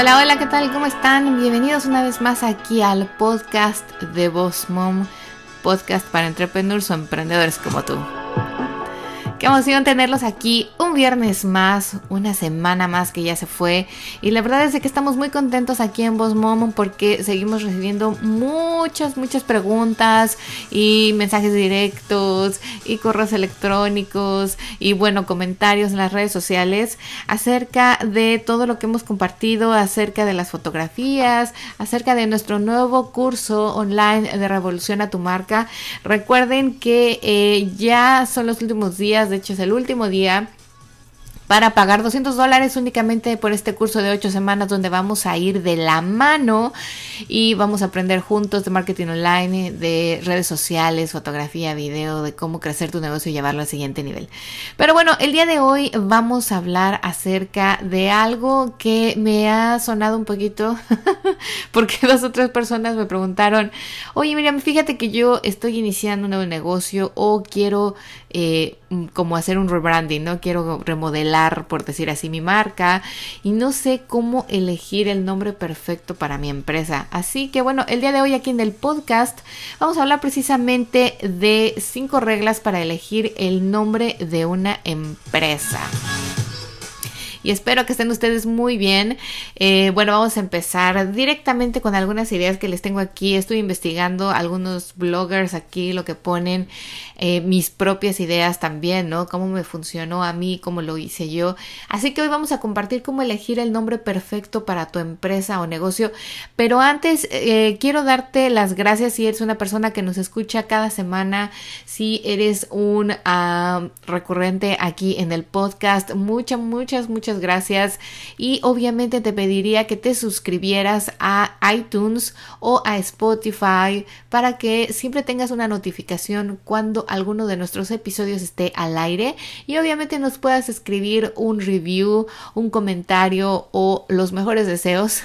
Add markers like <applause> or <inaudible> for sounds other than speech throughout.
Hola, hola, ¿qué tal? ¿Cómo están? Bienvenidos una vez más aquí al podcast de Boss Mom, podcast para entrepreneurs o emprendedores como tú. Qué emoción tenerlos aquí un viernes más, una semana más que ya se fue. Y la verdad es que estamos muy contentos aquí en Boss Mom porque seguimos recibiendo muchas, muchas preguntas y mensajes directos y correos electrónicos y bueno, comentarios en las redes sociales acerca de todo lo que hemos compartido, acerca de las fotografías, acerca de nuestro nuevo curso online de Revolución a tu marca. Recuerden que eh, ya son los últimos días de hecho es el último día para pagar 200 dólares únicamente por este curso de 8 semanas donde vamos a ir de la mano y vamos a aprender juntos de marketing online, de redes sociales, fotografía, video, de cómo crecer tu negocio y llevarlo al siguiente nivel. Pero bueno, el día de hoy vamos a hablar acerca de algo que me ha sonado un poquito <laughs> porque dos o tres personas me preguntaron, oye Miriam, fíjate que yo estoy iniciando un nuevo negocio o quiero eh, como hacer un rebranding, ¿no? Quiero remodelar por decir así, mi marca y no sé cómo elegir el nombre perfecto para mi empresa. Así que bueno, el día de hoy aquí en el podcast vamos a hablar precisamente de cinco reglas para elegir el nombre de una empresa y espero que estén ustedes muy bien. Eh, bueno, vamos a empezar directamente con algunas ideas que les tengo aquí. Estoy investigando algunos bloggers aquí, lo que ponen, eh, mis propias ideas también, ¿no? Cómo me funcionó a mí, cómo lo hice yo. Así que hoy vamos a compartir cómo elegir el nombre perfecto para tu empresa o negocio. Pero antes, eh, quiero darte las gracias si eres una persona que nos escucha cada semana, si eres un ah, recurrente aquí en el podcast. Muchas, muchas, muchas gracias y obviamente te pediría que te suscribieras a iTunes o a Spotify para que siempre tengas una notificación cuando alguno de nuestros episodios esté al aire y obviamente nos puedas escribir un review, un comentario o los mejores deseos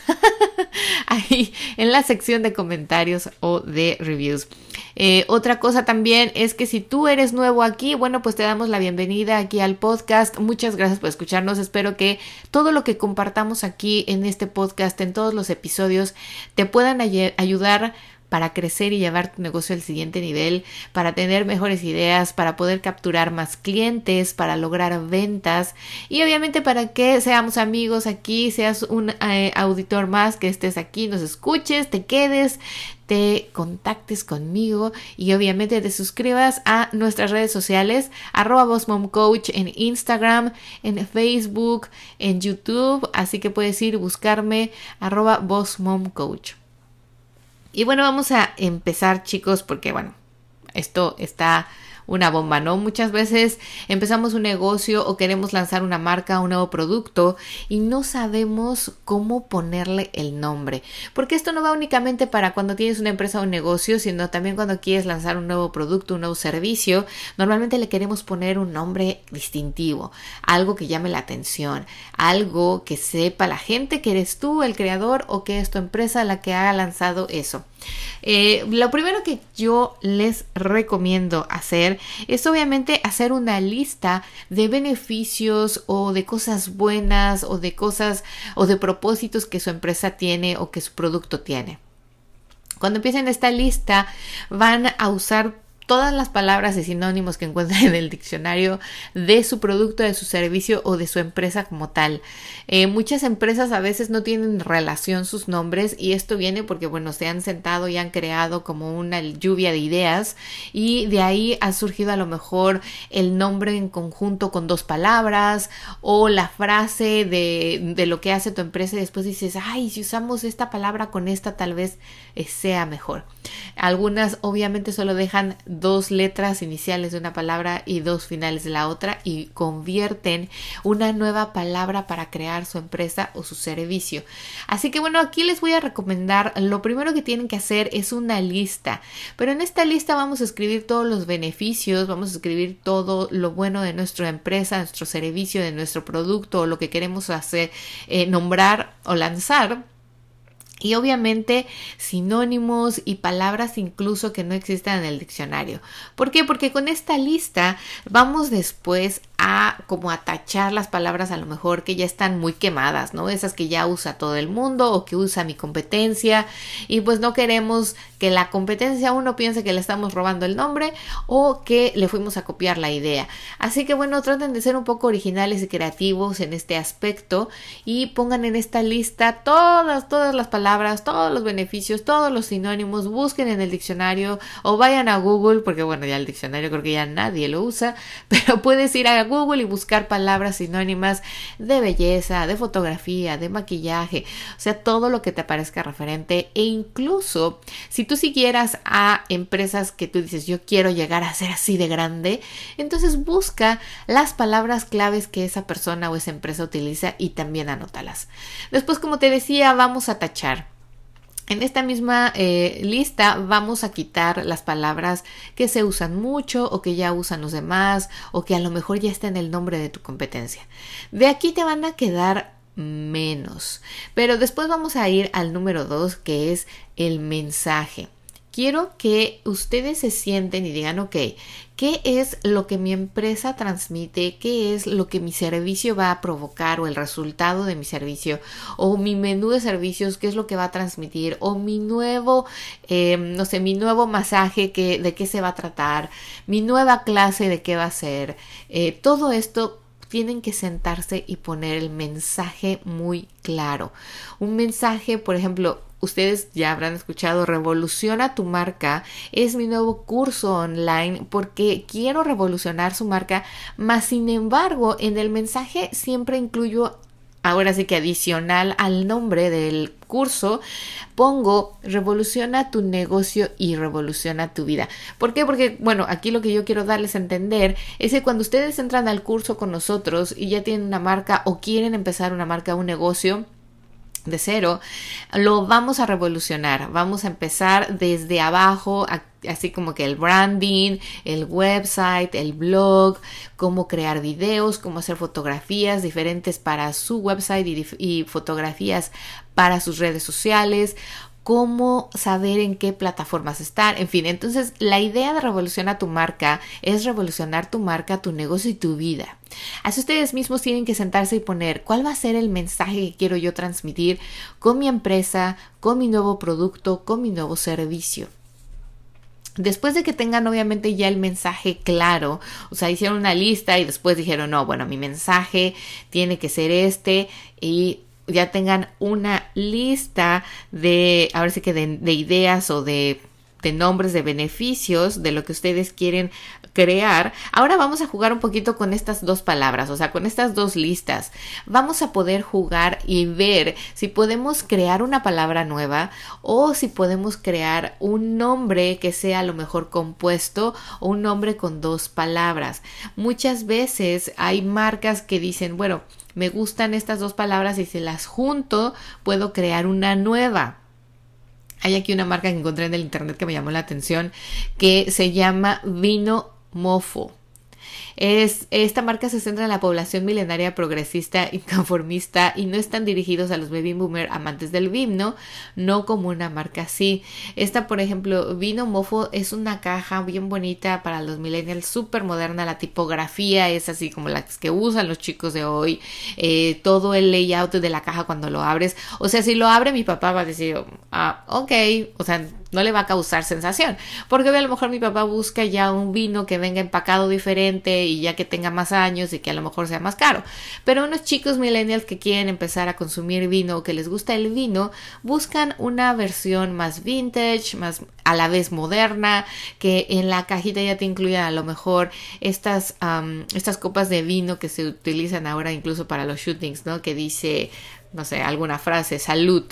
<laughs> ahí en la sección de comentarios o de reviews. Eh, otra cosa también es que si tú eres nuevo aquí, bueno, pues te damos la bienvenida aquí al podcast. Muchas gracias por escucharnos. Espero que todo lo que compartamos aquí en este podcast, en todos los episodios, te puedan ayudar para crecer y llevar tu negocio al siguiente nivel, para tener mejores ideas, para poder capturar más clientes, para lograr ventas y obviamente para que seamos amigos aquí, seas un eh, auditor más, que estés aquí, nos escuches, te quedes, te contactes conmigo y obviamente te suscribas a nuestras redes sociales arroba Coach en Instagram, en Facebook, en YouTube, así que puedes ir buscarme arroba Coach. Y bueno, vamos a empezar chicos porque bueno, esto está una bomba, ¿no? Muchas veces empezamos un negocio o queremos lanzar una marca, un nuevo producto y no sabemos cómo ponerle el nombre. Porque esto no va únicamente para cuando tienes una empresa o un negocio, sino también cuando quieres lanzar un nuevo producto, un nuevo servicio. Normalmente le queremos poner un nombre distintivo, algo que llame la atención, algo que sepa la gente que eres tú el creador o que es tu empresa la que ha lanzado eso. Eh, lo primero que yo les recomiendo hacer es obviamente hacer una lista de beneficios o de cosas buenas o de cosas o de propósitos que su empresa tiene o que su producto tiene. Cuando empiecen esta lista van a usar todas las palabras y sinónimos que encuentren en el diccionario de su producto, de su servicio o de su empresa como tal. Eh, muchas empresas a veces no tienen relación sus nombres y esto viene porque, bueno, se han sentado y han creado como una lluvia de ideas y de ahí ha surgido a lo mejor el nombre en conjunto con dos palabras o la frase de, lo que hace tu empresa y después dices, ay, si usamos esta palabra con esta tal vez eh, sea mejor. Algunas obviamente solo dejan dos letras iniciales de una palabra y dos finales de la otra y convierten una nueva palabra para crear su empresa o su servicio. Así que bueno, aquí les voy a recomendar, lo primero que tienen que hacer es una lista, pero en esta lista vamos a escribir todos los beneficios, vamos a escribir todo lo bueno de nuestra empresa, nuestro servicio, de nuestro producto o lo que queremos hacer, eh, nombrar o lanzar y obviamente sinónimos y palabras incluso que no existen en el diccionario. ¿Por qué? Porque con esta lista vamos después a como a tachar las palabras a lo mejor que ya están muy quemadas, ¿no? Esas que ya usa todo el mundo o que usa mi competencia y pues no queremos que la competencia uno piense que le estamos robando el nombre o que le fuimos a copiar la idea. Así que bueno, traten de ser un poco originales y creativos en este aspecto y pongan en esta lista todas, todas las palabras, todos los beneficios, todos los sinónimos, busquen en el diccionario o vayan a Google, porque bueno, ya el diccionario creo que ya nadie lo usa, <laughs> pero puedes ir a Google y buscar palabras sinónimas de belleza, de fotografía, de maquillaje, o sea, todo lo que te parezca referente e incluso si tú siguieras a empresas que tú dices yo quiero llegar a ser así de grande, entonces busca las palabras claves que esa persona o esa empresa utiliza y también anótalas. Después, como te decía, vamos a tachar. En esta misma eh, lista vamos a quitar las palabras que se usan mucho o que ya usan los demás o que a lo mejor ya está en el nombre de tu competencia. De aquí te van a quedar menos. Pero después vamos a ir al número dos que es el mensaje quiero que ustedes se sienten y digan, ok, ¿qué es lo que mi empresa transmite? ¿Qué es lo que mi servicio va a provocar o el resultado de mi servicio? O mi menú de servicios, ¿qué es lo que va a transmitir? O mi nuevo, eh, no sé, mi nuevo masaje, ¿de qué se va a tratar? Mi nueva clase, ¿de qué va a ser? Eh, todo esto tienen que sentarse y poner el mensaje muy claro. Un mensaje, por ejemplo, ustedes ya habrán escuchado Revoluciona tu marca. Es mi nuevo curso online porque quiero revolucionar su marca, mas sin embargo en el mensaje siempre incluyo ahora sí que adicional al nombre del curso, pongo revoluciona tu negocio y revoluciona tu vida. ¿Por qué? Porque, bueno, aquí lo que yo quiero darles a entender es que cuando ustedes entran al curso con nosotros y ya tienen una marca o quieren empezar una marca, un negocio, de cero, lo vamos a revolucionar. Vamos a empezar desde abajo, así como que el branding, el website, el blog, cómo crear videos, cómo hacer fotografías diferentes para su website y, fotografías para sus redes sociales, cómo saber en qué plataformas estar, en fin, entonces la idea de revolucionar tu marca es revolucionar tu marca, tu negocio y tu vida. Así ustedes mismos tienen que sentarse y poner cuál va a ser el mensaje que quiero yo transmitir con mi empresa, con mi nuevo producto, con mi nuevo servicio. Después de que tengan obviamente ya el mensaje claro, o sea, hicieron una lista y después dijeron, no, bueno, mi mensaje tiene que ser este y ya tengan una lista de, ahora sí que de, ideas o de, de nombres de beneficios de lo que ustedes quieren crear. Ahora vamos a jugar un poquito con estas dos palabras, o sea, con estas dos listas. Vamos a poder jugar y ver si podemos crear una palabra nueva o si podemos crear un nombre que sea a lo mejor compuesto o un nombre con dos palabras. Muchas veces hay marcas que dicen, bueno, me gustan estas dos palabras y si las junto puedo crear una nueva. Hay aquí una marca que encontré en el internet que me llamó la atención que se llama Vino Mofo. Es, esta marca se centra en la población milenaria progresista <laughs> y conformista y no están dirigidos a los baby boomer amantes del vino, no como una marca así. Esta, por ejemplo, Vino Mofo es una caja bien bonita para los millennials, súper moderna. La tipografía es así como las que usan los chicos de hoy. Eh, todo el layout de la caja cuando lo abres. O sea, si lo abre mi papá va a decir, ah, ok, o sea, no le va a causar sensación. Porque a lo mejor mi papá busca ya un vino que venga empacado diferente y ya que tenga más años y que a lo mejor sea más caro. Pero unos chicos millennials que quieren empezar a consumir vino o que les gusta el vino, buscan una versión más vintage, más a la vez moderna, que en la cajita ya te incluya a lo mejor estas, estas copas de vino que se utilizan ahora incluso para los shootings, ¿no? Que dice no sé, alguna frase, salud,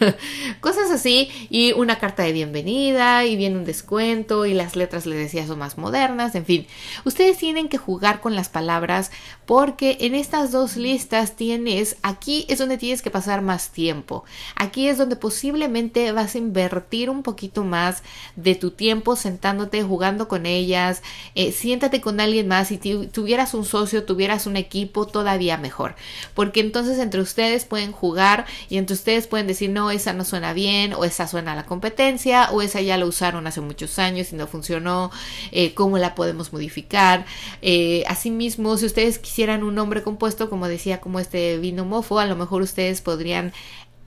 <laughs> cosas así, y una carta de bienvenida, y viene un descuento, y las letras les decía son más modernas, en fin, ustedes tienen que jugar con las palabras porque en estas dos listas tienes, aquí es donde tienes que pasar más tiempo, aquí es donde posiblemente vas a invertir un poquito más de tu tiempo sentándote, jugando con ellas, eh, siéntate con alguien más, si tuvieras un socio, tuvieras un equipo, todavía mejor, porque entonces entre pueden jugar y entre ustedes pueden decir, no, esa no suena bien, o esa suena a la competencia, o esa ya la usaron hace muchos años y no funcionó, eh, cómo la podemos modificar. Eh, asimismo, si ustedes quisieran un nombre compuesto, como decía, como este vino mofo, a lo mejor ustedes podrían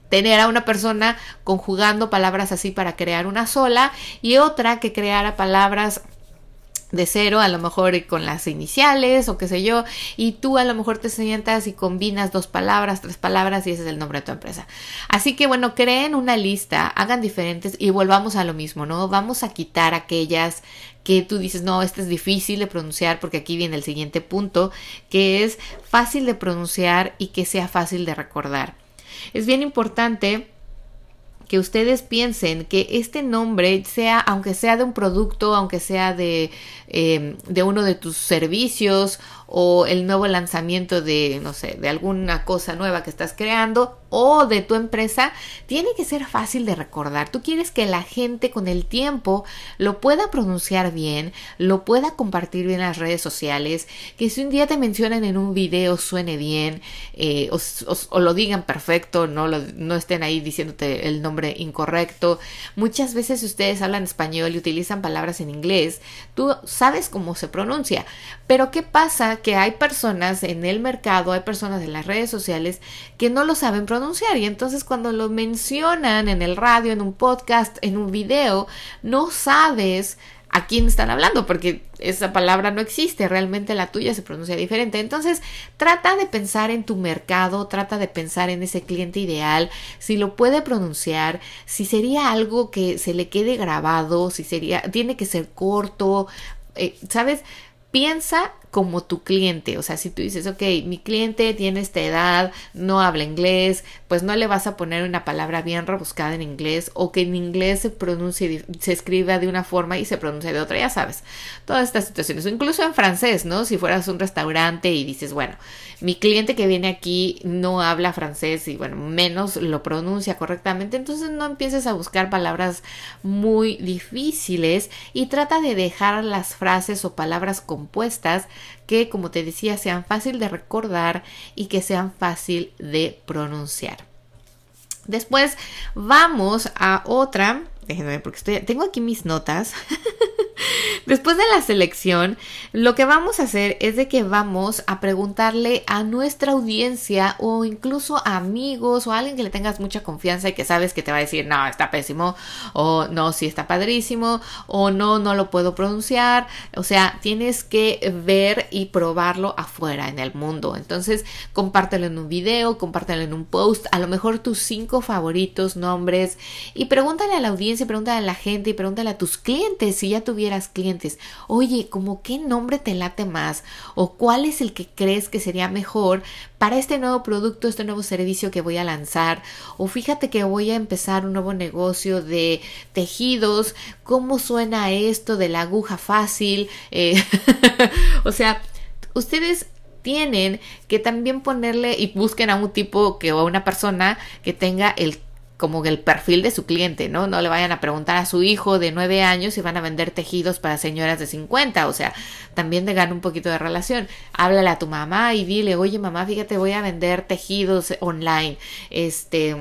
tener a una persona conjugando palabras así para crear una sola y otra que creara palabras de cero, a lo mejor con las iniciales o qué sé yo, y tú a lo mejor te sientas y combinas dos palabras, tres palabras y ese es el nombre de tu empresa. Así que bueno, creen una lista, hagan diferentes y volvamos a lo mismo, ¿no? Vamos a quitar aquellas que tú dices, no, este es difícil de pronunciar porque aquí viene el siguiente punto, que es fácil de pronunciar y que sea fácil de recordar. Es bien importante que ustedes piensen que este nombre sea, aunque sea de un producto, aunque sea de, eh, de uno de tus servicios o el nuevo lanzamiento de, no sé, de alguna cosa nueva que estás creando o de tu empresa, tiene que ser fácil de recordar. Tú quieres que la gente con el tiempo lo pueda pronunciar bien, lo pueda compartir bien en las redes sociales, que si un día te mencionan en un video suene bien eh, o, lo digan perfecto, no, no estén ahí diciéndote el nombre incorrecto. Muchas veces ustedes hablan español y utilizan palabras en inglés, tú sabes cómo se pronuncia, pero ¿qué pasa? Que hay personas en el mercado, hay personas en las redes sociales que no lo saben pronunciar y entonces cuando lo mencionan en el radio, en un podcast, en un video, no sabes a quién están hablando, porque esa palabra no existe, realmente la tuya se pronuncia diferente. Entonces, trata de pensar en tu mercado, trata de pensar en ese cliente ideal, si lo puede pronunciar, si sería algo que se le quede grabado, si sería, tiene que ser corto, eh, ¿sabes? Piensa como tu cliente. O sea, si tú dices, ok, mi cliente tiene esta edad, no habla inglés, pues no le vas a poner una palabra bien rebuscada en inglés o que en inglés se pronuncie, se escriba de una forma y se pronuncia de otra, ya sabes. Todas estas situaciones. Incluso en francés, ¿no? Si fueras un restaurante y dices, bueno, mi cliente que viene aquí no habla francés y bueno, menos lo pronuncia correctamente, entonces no empieces a buscar palabras muy difíciles y trata de dejar las frases o palabras compuestas que, como te decía, sean fácil de recordar y que sean fácil de pronunciar. Después vamos a otra, déjenme porque estoy, tengo aquí mis notas. <laughs> <laughs> Después de la selección, lo que vamos a hacer es de que vamos a preguntarle a nuestra audiencia o incluso a amigos o a alguien que le tengas mucha confianza y que sabes que te va a decir, no, está pésimo, o no, sí está padrísimo, o no, no lo puedo pronunciar. O sea, tienes que ver y probarlo afuera en el mundo. Entonces, compártelo en un video, compártelo en un post, a lo mejor tus cinco favoritos, nombres, y pregúntale a la audiencia, pregúntale a la gente y pregúntale a tus clientes si ya tuvieras clientes oye, como qué nombre te late más o cuál es el que crees que sería mejor para este nuevo producto, este nuevo servicio que voy a lanzar o fíjate que voy a empezar un nuevo negocio de tejidos, ¿cómo suena esto de la aguja fácil? Eh, <laughs> o sea, ustedes tienen que también ponerle y busquen a un tipo que o a una persona que tenga el como el perfil de su cliente, ¿no? No le vayan a preguntar a su hijo de nueve años si van a vender tejidos para señoras de 50, o sea, también de ganar un poquito de relación. Háblale a tu mamá y dile, oye mamá, fíjate, voy a vender tejidos online, este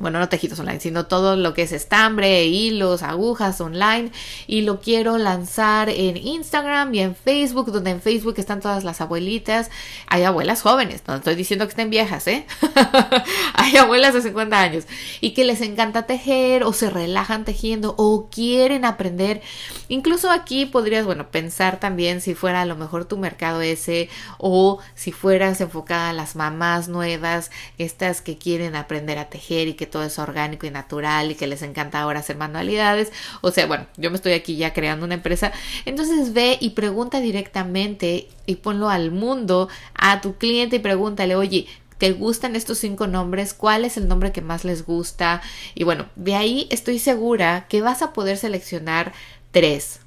bueno, no tejidos online, sino todo lo que es estambre, hilos, agujas online y lo quiero lanzar en Instagram y en Facebook, donde en Facebook están todas las abuelitas, hay abuelas jóvenes, no estoy diciendo que estén viejas, ¿eh? <laughs> hay abuelas de 50 años y que les encanta tejer o se relajan tejiendo o quieren aprender. Incluso aquí podrías, bueno, pensar también si fuera a lo mejor tu mercado ese o si fueras enfocada a las mamás nuevas, estas que quieren aprender a tejer y que todo es orgánico y natural y que les encanta ahora hacer manualidades. O sea, bueno, yo me estoy aquí ya creando una empresa. Entonces ve y pregunta directamente y ponlo al mundo, a tu cliente y pregúntale, oye, ¿Te gustan estos cinco nombres? ¿Cuál es el nombre que más les gusta? Y bueno, de ahí estoy segura que vas a poder seleccionar tres.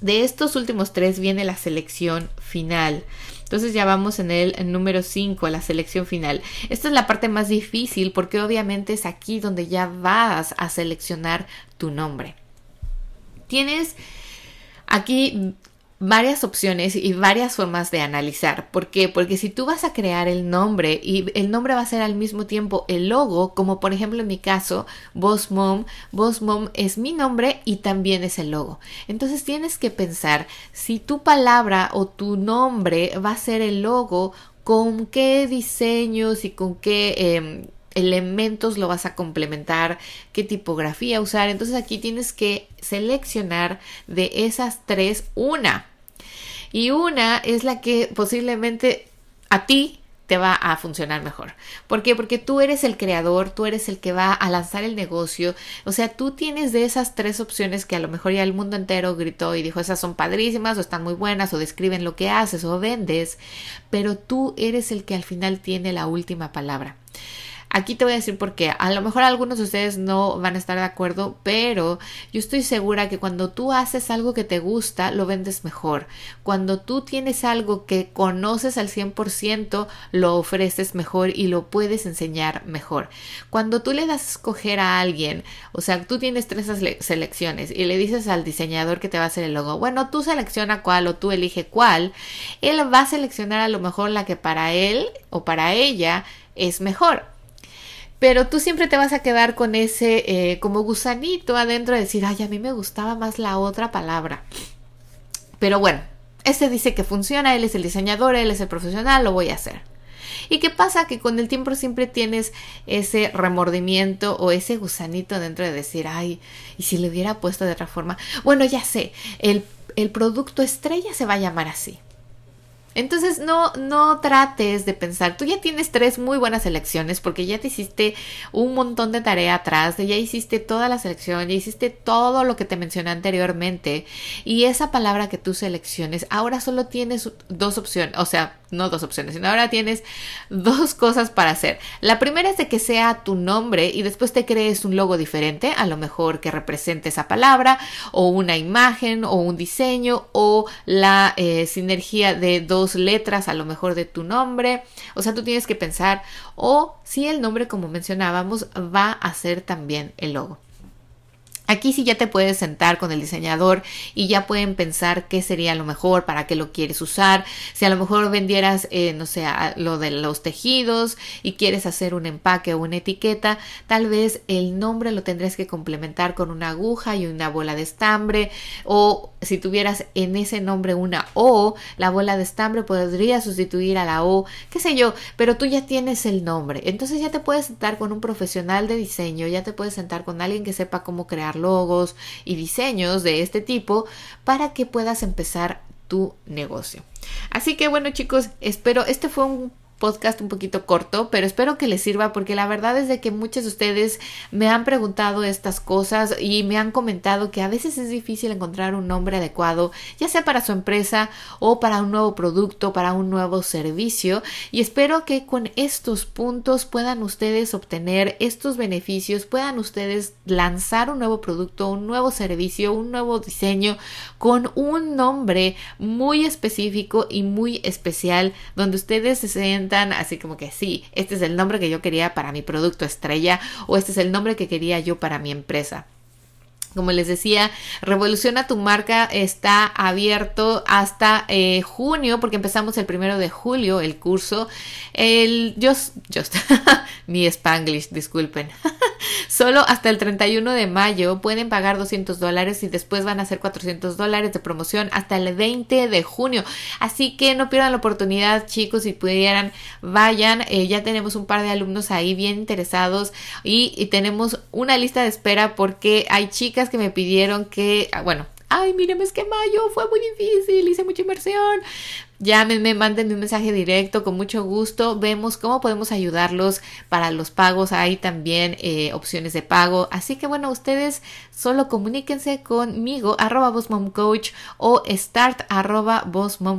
De estos últimos tres viene la selección final. Entonces ya vamos en el número 5, la selección final. Esta es la parte más difícil porque obviamente es aquí donde ya vas a seleccionar tu nombre. Tienes aquí varias opciones y varias formas de analizar. ¿Por qué? Porque si tú vas a crear el nombre y el nombre va a ser al mismo tiempo el logo, como por ejemplo en mi caso, Boss Mom, Boss Mom es mi nombre y también es el logo. Entonces tienes que pensar si tu palabra o tu nombre va a ser el logo, con qué diseños y con qué... Em, elementos lo vas a complementar, qué tipografía usar. Entonces aquí tienes que seleccionar de esas tres una. Y una es la que posiblemente a ti te va a funcionar mejor. ¿Por qué? Porque tú eres el creador, tú eres el que va a lanzar el negocio. O sea, tú tienes de esas tres opciones que a lo mejor ya el mundo entero gritó y dijo, esas son padrísimas o están muy buenas o describen lo que haces o vendes, pero tú eres el que al final tiene la última palabra. Aquí te voy a decir por qué. A lo mejor algunos de ustedes no van a estar de acuerdo, pero yo estoy segura que cuando tú haces algo que te gusta, lo vendes mejor. Cuando tú tienes algo que conoces al 100%, lo ofreces mejor y lo puedes enseñar mejor. Cuando tú le das a escoger a alguien, o sea, tú tienes tres selecciones y le dices al diseñador que te va a hacer el logo, bueno, tú selecciona cuál o tú elige cuál, él va a seleccionar a lo mejor la que para él o para ella es mejor pero tú siempre te vas a quedar con ese eh, como gusanito adentro de decir, ay, a mí me gustaba más la otra palabra. Pero bueno, ese dice que funciona, él es el diseñador, él es el profesional, lo voy a hacer. ¿Y qué pasa? Que con el tiempo siempre tienes ese remordimiento o ese gusanito dentro de decir, ay, ¿y si le hubiera puesto de otra forma? Bueno, ya sé, el, el producto estrella se va a llamar así. Entonces no, no trates de pensar, tú ya tienes tres muy buenas elecciones porque ya te hiciste un montón de tarea atrás, ya hiciste toda la selección, ya hiciste todo lo que te mencioné anteriormente y esa palabra que tú selecciones, ahora solo tienes dos opciones, o sea, no dos opciones, sino ahora tienes dos cosas para hacer. La primera es de que sea tu nombre y después te crees un logo diferente, a lo mejor que represente esa palabra o una imagen o un diseño o la eh, sinergia de dos letras a lo mejor de tu nombre. O sea, tú tienes que pensar o si el nombre, como mencionábamos, va a ser también el logo. Aquí sí ya te puedes sentar con el diseñador y ya pueden pensar qué sería lo mejor, para qué lo quieres usar. Si a lo mejor vendieras, eh, no sé, lo de los tejidos y quieres hacer un empaque o una etiqueta, tal vez el nombre lo tendrías que complementar con una aguja y una bola de estambre. O si tuvieras en ese nombre una O, la bola de estambre podría sustituir a la O, qué sé yo, pero tú ya tienes el nombre. Entonces ya te puedes sentar con un profesional de diseño, ya te puedes sentar con alguien que sepa cómo crear logos y diseños de este tipo para que puedas empezar tu negocio. Así que bueno chicos, espero, este fue un podcast un poquito corto, pero espero que les sirva porque la verdad es de que muchos de ustedes me han preguntado estas cosas y me han comentado que a veces es difícil encontrar un nombre adecuado, ya sea para su empresa o para un nuevo producto, para un nuevo servicio. Y espero que con estos puntos puedan ustedes obtener estos beneficios, puedan ustedes lanzar un nuevo producto, un nuevo servicio, un nuevo diseño con un nombre muy específico y muy especial donde ustedes se así como que sí, este es el nombre que yo quería para mi producto estrella o este es el nombre que quería yo para mi empresa. Como les decía, Revoluciona tu marca está abierto hasta eh, junio, porque empezamos el primero de julio el curso. El Just, <laughs> just mi Spanglish, disculpen. <laughs> Solo hasta el 31 de mayo pueden pagar 200 dólares y después van a ser 400 dólares de promoción hasta el 20 de junio. Así que no pierdan la oportunidad, chicos, si pudieran, vayan. Eh, ya tenemos un par de alumnos ahí bien interesados y, y tenemos una lista de espera porque hay chicas que me pidieron que, ah, bueno, ay, míreme, es que mayo fue muy difícil, hice mucha inversión. Llámenme, mándenme un mensaje directo, con mucho gusto. Vemos cómo podemos ayudarlos para los pagos. Hay también eh, opciones de pago. Así que bueno, ustedes solo comuníquense conmigo, arroba coach o start arroba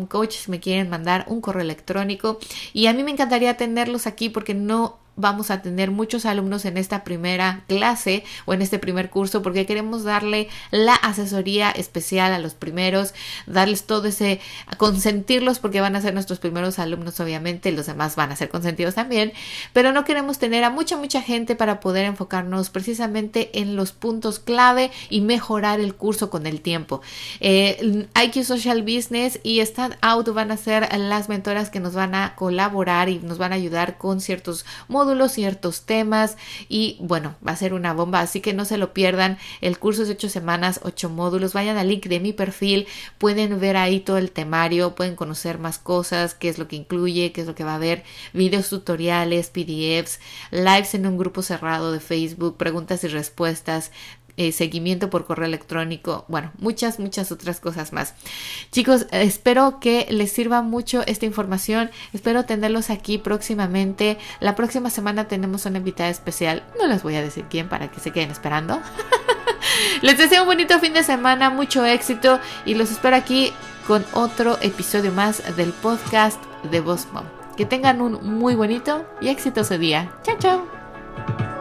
coach si me quieren mandar un correo electrónico. Y a mí me encantaría tenerlos aquí porque no vamos a tener muchos alumnos en esta primera clase o en este primer curso porque queremos darle la asesoría especial a los primeros, darles todo ese, consentirlos porque van a ser nuestros primeros alumnos obviamente, los demás van a ser consentidos también, pero no queremos tener a mucha, mucha gente para poder enfocarnos precisamente en los puntos clave y mejorar el curso con el tiempo. Eh, IQ Social Business y Stand Out van a ser las mentoras que nos van a colaborar y nos van a ayudar con ciertos módulos ciertos temas y bueno, va a ser una bomba, así que no se lo pierdan. El curso es ocho semanas, ocho módulos. Vayan al link de mi perfil, pueden ver ahí todo el temario, pueden conocer más cosas, qué es lo que incluye, qué es lo que va a haber, videos tutoriales, PDFs, lives en un grupo cerrado de Facebook, preguntas y respuestas, eh, seguimiento por correo electrónico, bueno, muchas, muchas otras cosas más. Chicos, espero que les sirva mucho esta información, espero tenerlos aquí próximamente. La próxima semana tenemos una invitada especial, no les voy a decir quién para que se queden esperando. <laughs> les deseo un bonito fin de semana, mucho éxito y los espero aquí con otro episodio más del podcast de Boss Mom. Que tengan un muy bonito y exitoso día. Chao, chao.